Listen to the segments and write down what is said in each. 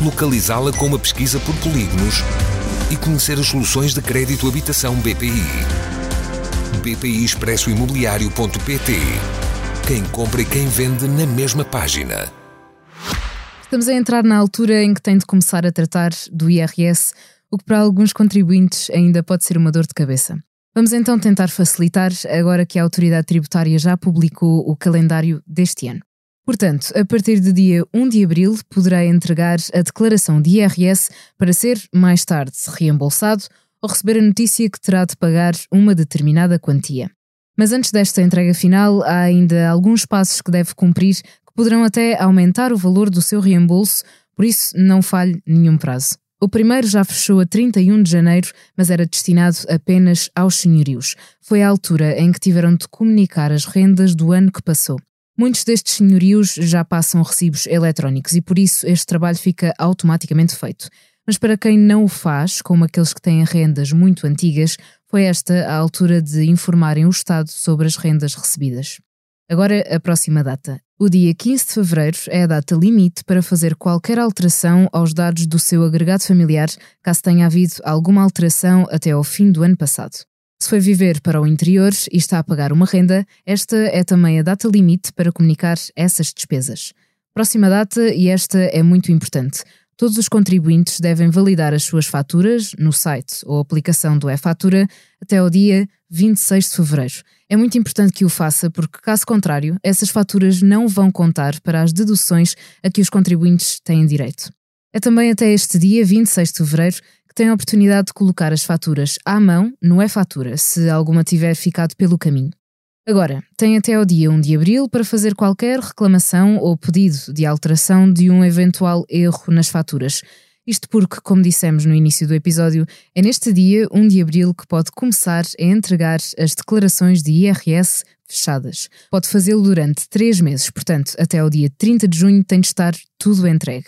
localizá-la com uma pesquisa por polígonos e conhecer as soluções de crédito habitação BPI. BPI Expresso Imobiliário.pt Quem compra e quem vende na mesma página. Estamos a entrar na altura em que tem de começar a tratar do IRS, o que para alguns contribuintes ainda pode ser uma dor de cabeça. Vamos então tentar facilitar, agora que a autoridade tributária já publicou o calendário deste ano. Portanto, a partir do dia 1 de abril, poderá entregar a declaração de IRS para ser, mais tarde, reembolsado ou receber a notícia que terá de pagar uma determinada quantia. Mas antes desta entrega final, há ainda alguns passos que deve cumprir que poderão até aumentar o valor do seu reembolso, por isso não falhe nenhum prazo. O primeiro já fechou a 31 de janeiro, mas era destinado apenas aos senhorios. Foi a altura em que tiveram de comunicar as rendas do ano que passou. Muitos destes senhorios já passam recibos eletrónicos e por isso este trabalho fica automaticamente feito. Mas para quem não o faz, como aqueles que têm rendas muito antigas, foi esta a altura de informarem o Estado sobre as rendas recebidas. Agora, a próxima data. O dia 15 de fevereiro é a data limite para fazer qualquer alteração aos dados do seu agregado familiar, caso tenha havido alguma alteração até ao fim do ano passado. Se foi viver para o interior e está a pagar uma renda, esta é também a data limite para comunicar essas despesas. Próxima data, e esta é muito importante. Todos os contribuintes devem validar as suas faturas no site ou aplicação do e-fatura até ao dia 26 de fevereiro. É muito importante que o faça porque, caso contrário, essas faturas não vão contar para as deduções a que os contribuintes têm direito. É também até este dia, 26 de fevereiro, tem a oportunidade de colocar as faturas à mão no e-fatura, se alguma tiver ficado pelo caminho. Agora, tem até ao dia 1 de abril para fazer qualquer reclamação ou pedido de alteração de um eventual erro nas faturas. Isto porque, como dissemos no início do episódio, é neste dia, 1 de abril, que pode começar a entregar as declarações de IRS fechadas. Pode fazê-lo durante três meses, portanto, até ao dia 30 de junho tem de estar tudo entregue.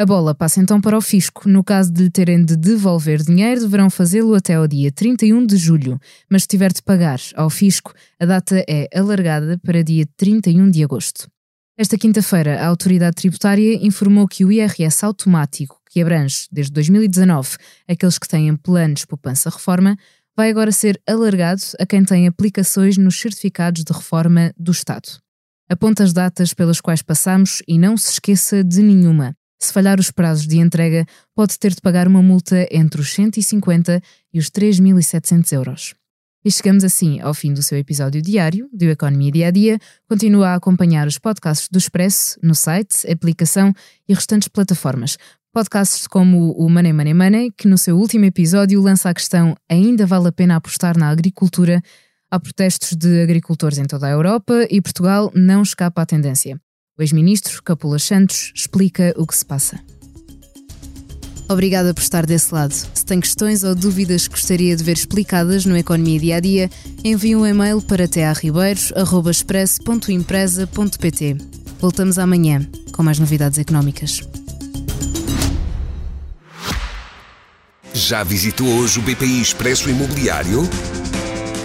A bola passa então para o fisco. No caso de lhe terem de devolver dinheiro, deverão fazê-lo até ao dia 31 de julho, mas se tiver de pagar ao fisco, a data é alargada para dia 31 de agosto. Esta quinta-feira, a autoridade tributária informou que o IRS automático, que abrange desde 2019 aqueles que têm planos poupança-reforma, vai agora ser alargado a quem tem aplicações nos certificados de reforma do Estado. Aponta as datas pelas quais passamos e não se esqueça de nenhuma. Se falhar os prazos de entrega, pode ter de pagar uma multa entre os 150 e os 3.700 euros. E chegamos assim ao fim do seu episódio diário do Economia Dia a Dia. Continua a acompanhar os podcasts do Expresso no site, aplicação e restantes plataformas. Podcasts como o Money Money Money, que no seu último episódio lança a questão ainda vale a pena apostar na agricultura? Há protestos de agricultores em toda a Europa e Portugal não escapa à tendência. O ex-ministro Capula Santos explica o que se passa. Obrigada por estar desse lado. Se tem questões ou dúvidas que gostaria de ver explicadas no Economia Dia a Dia, envie um e-mail para tearribeiros.express.empresa.pt. Voltamos amanhã com mais novidades económicas. Já visitou hoje o BPI Expresso Imobiliário?